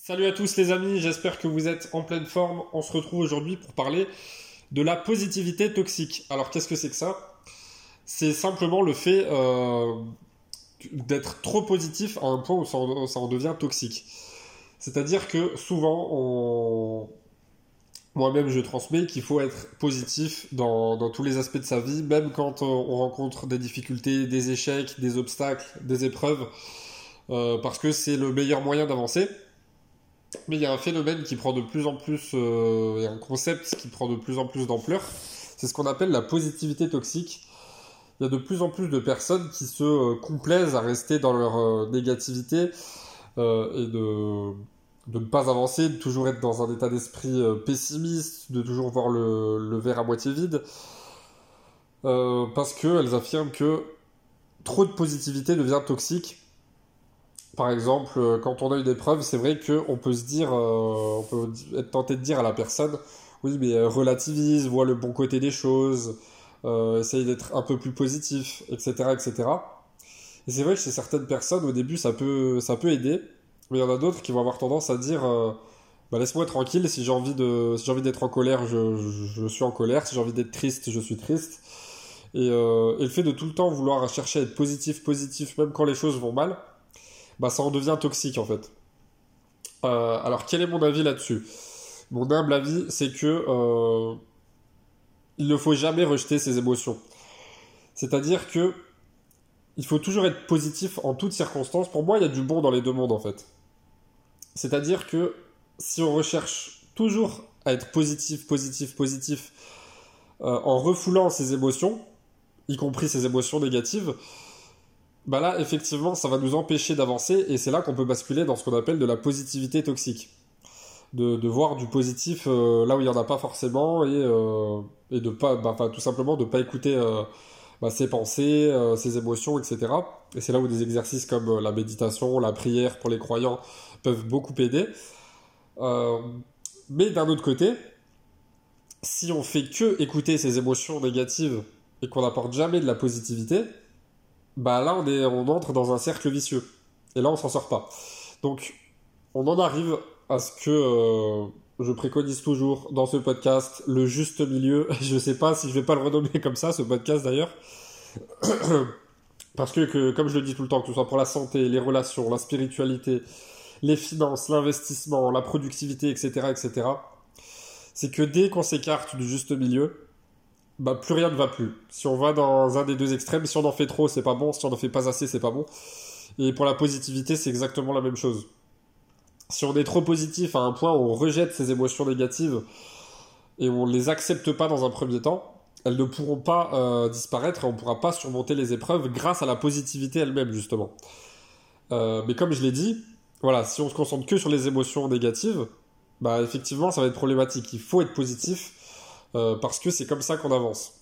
Salut à tous les amis, j'espère que vous êtes en pleine forme. On se retrouve aujourd'hui pour parler de la positivité toxique. Alors qu'est-ce que c'est que ça? C'est simplement le fait euh, d'être trop positif à un point où ça en, devient toxique. C'est-à-dire que souvent, moi-même je transmets qu'il faut être positif dans, tous les aspects de sa vie, même quand on rencontre des difficultés, des échecs, des obstacles, des épreuves, euh, parce que c'est le meilleur moyen d'avancer. Mais il y a un phénomène qui prend de plus en plus, euh, il y a un concept qui prend de plus en plus d'ampleur, c'est ce qu'on appelle la positivité toxique. Il y a de plus en plus de personnes qui se euh, complaisent à rester dans leur euh, négativité et de, ne pas avancer, de toujours être dans un état d'esprit pessimiste, de toujours voir le, verre à moitié vide, parce qu'elles affirment que trop de positivité devient toxique par exemple, euh, quand on a une épreuve, c'est vrai qu'on peut se dire, euh, on peut être tenté de dire à la personne, oui, mais euh, relativise, vois le bon côté des choses, essaye d'être un peu plus positif, etc., etc. Et c'est vrai que chez certaines personnes, au début, ça peut, ça peut aider, mais il y en a d'autres qui vont avoir tendance à dire, bah, laisse-moi tranquille, si j'ai envie de, si j'ai envie d'être en colère, je, je, suis en colère, si j'ai envie d'être triste, je suis triste. Et le fait de tout le temps vouloir chercher à être positif, positif, même quand les choses vont mal, bah ça en devient toxique en fait. Euh, alors quel est mon avis là-dessus? Mon humble avis, c'est que euh, il ne faut jamais rejeter ses émotions. C'est-à-dire que il faut toujours être positif en toutes circonstances. Pour moi, il y a du bon dans les deux mondes en fait. C'est-à-dire que si on recherche toujours à être positif, positif, positif, euh, en refoulant ses émotions, y compris ses émotions négatives, bah là, effectivement, ça va nous empêcher d'avancer et c'est là qu'on peut basculer dans ce qu'on appelle de la positivité toxique. De, voir du positif euh, là où il n'y en a pas forcément et, euh, de pas, bah, tout simplement de pas écouter euh, bah, ses pensées, euh, ses émotions, etc. Et c'est là où des exercices comme la méditation, la prière pour les croyants peuvent beaucoup aider. Mais d'un autre côté, si on fait que écouter ses émotions négatives et qu'on n'apporte jamais de la positivité, bah là on, est, on entre dans un cercle vicieux. Et là on s'en sort pas. Donc on en arrive à ce que euh, je préconise toujours dans ce podcast, le juste milieu. Je sais pas si je vais pas le renommer comme ça, ce podcast d'ailleurs. Parce que, que, comme je le dis tout le temps, que ce soit pour la santé, les relations, la spiritualité, les finances, l'investissement, la productivité, etc., etc., c'est que dès qu'on s'écarte du juste milieu, bah plus rien ne va plus. Si on va dans un des deux extrêmes, si on en fait trop, c'est pas bon, si on en fait pas assez, c'est pas bon. Et pour la positivité, c'est exactement la même chose. Si on est trop positif à un point où on rejette ces émotions négatives et on les accepte pas dans un premier temps, elles ne pourront pas euh, disparaître et on ne pourra pas surmonter les épreuves grâce à la positivité elle-même, justement. Euh, mais comme je l'ai dit, voilà, si on se concentre que sur les émotions négatives, bah effectivement, ça va être problématique. Il faut être positif euh, parce que c'est comme ça qu'on avance.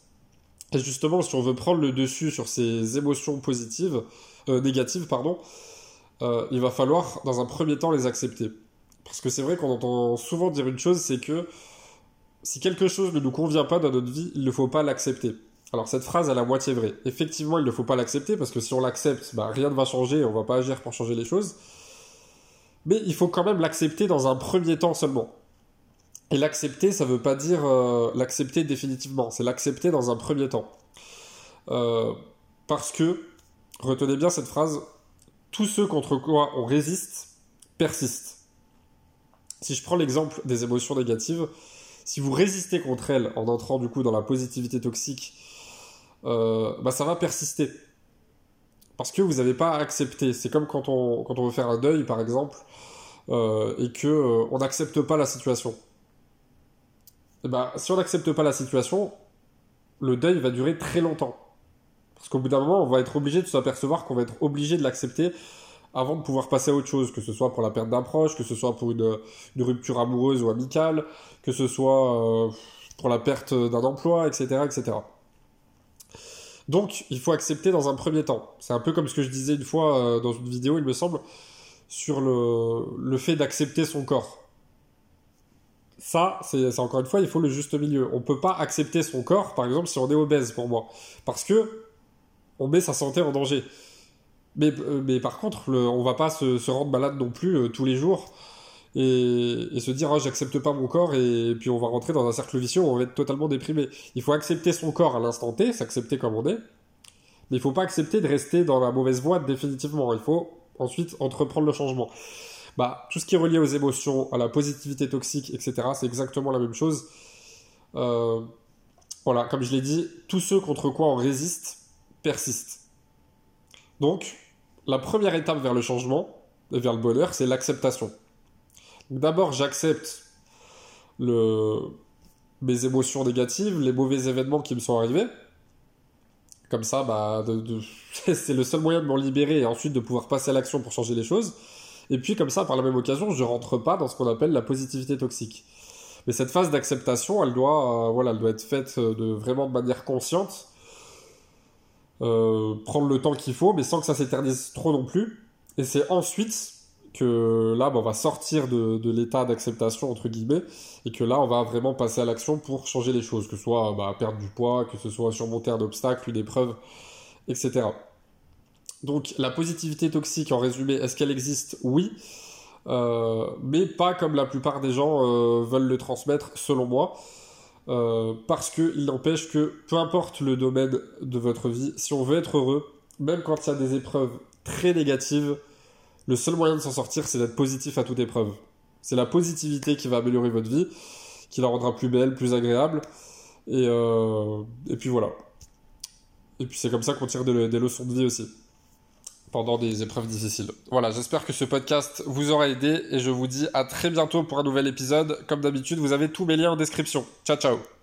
Et justement, si on veut prendre le dessus sur ces émotions positives, euh, négatives, pardon, euh, il va falloir dans un premier temps les accepter. Parce que c'est vrai qu'on entend souvent dire une chose, c'est que si quelque chose ne nous convient pas dans notre vie, il ne faut pas l'accepter. Alors cette phrase, elle est à moitié vraie. Effectivement, il ne faut pas l'accepter parce que si on l'accepte, bah, rien ne va changer, on va pas agir pour changer les choses. Mais il faut quand même l'accepter dans un premier temps seulement. Et l'accepter, ça veut pas dire euh, l'accepter définitivement, c'est l'accepter dans un premier temps. Euh, parce que, retenez bien cette phrase, tous ceux contre quoi on résiste persistent. Si je prends l'exemple des émotions négatives, si vous résistez contre elles en entrant du coup dans la positivité toxique, euh, bah ça va persister. Parce que vous n'avez pas accepté. C'est comme quand on, veut faire un deuil, par exemple, et que euh, on n'accepte pas la situation. Bah, si on n'accepte pas la situation, le deuil va durer très longtemps. Parce qu'au bout d'un moment, on va être obligé de s'apercevoir qu'on va être obligé de l'accepter avant de pouvoir passer à autre chose, que ce soit pour la perte d'un proche, que ce soit pour une, rupture amoureuse ou amicale, que ce soit euh, pour la perte d'un emploi, etc., etc. Donc, il faut accepter dans un premier temps. C'est un peu comme ce que je disais une fois euh, dans une vidéo, il me semble, sur le fait d'accepter son corps. Ça, c'est encore une fois, il faut le juste milieu. On peut pas accepter son corps, par exemple, si on est obèse, pour moi. Parce que on met sa santé en danger. Mais, euh, mais par contre, le, on va pas se, rendre malade non plus euh, tous les jours et, se dire oh, j'accepte pas mon corps et, puis on va rentrer dans un cercle vicieux où on va être totalement déprimé. Il faut accepter son corps à l'instant T, s'accepter comme on est, mais il faut pas accepter de rester dans la mauvaise voie définitivement. Il faut ensuite entreprendre le changement. Bah, tout ce qui est relié aux émotions, à la positivité toxique, etc., c'est exactement la même chose. Euh, voilà, comme je l'ai dit, tous ceux contre quoi on résiste persistent. Donc, la première étape vers le changement, vers le bonheur, c'est l'acceptation. D'abord, j'accepte mes émotions négatives, les mauvais événements qui me sont arrivés. Comme ça, bah, c'est le seul moyen de m'en libérer et ensuite de pouvoir passer à l'action pour changer les choses. Et puis, comme ça, par la même occasion, je rentre pas dans ce qu'on appelle la positivité toxique. Mais cette phase d'acceptation, elle doit, euh, voilà, elle doit être faite de vraiment de manière consciente. Euh, prendre le temps qu'il faut, mais sans que ça s'éternise trop non plus. Et c'est ensuite que là, bah, on va sortir de, l'état d'acceptation, entre guillemets, et que là, on va vraiment passer à l'action pour changer les choses, que ce soit bah, perdre du poids, que ce soit surmonter un obstacle, une épreuve, etc. Donc, la positivité toxique, en résumé, est-ce qu'elle existe? Oui. Euh, mais pas comme la plupart des gens euh, veulent le transmettre, selon moi. Euh, parce qu'il n'empêche que, peu importe le domaine de votre vie, si on veut être heureux, même quand il y a des épreuves très négatives, le seul moyen de s'en sortir, c'est d'être positif à toute épreuve. C'est la positivité qui va améliorer votre vie, qui la rendra plus belle, plus agréable. Et, euh, et puis voilà. Et puis c'est comme ça qu'on tire des, des, leçons de vie aussi. Pendant des épreuves difficiles. Voilà, j'espère que ce podcast vous aura aidé et je vous dis à très bientôt pour un nouvel épisode. Comme d'habitude, vous avez tous mes liens en description. Ciao ciao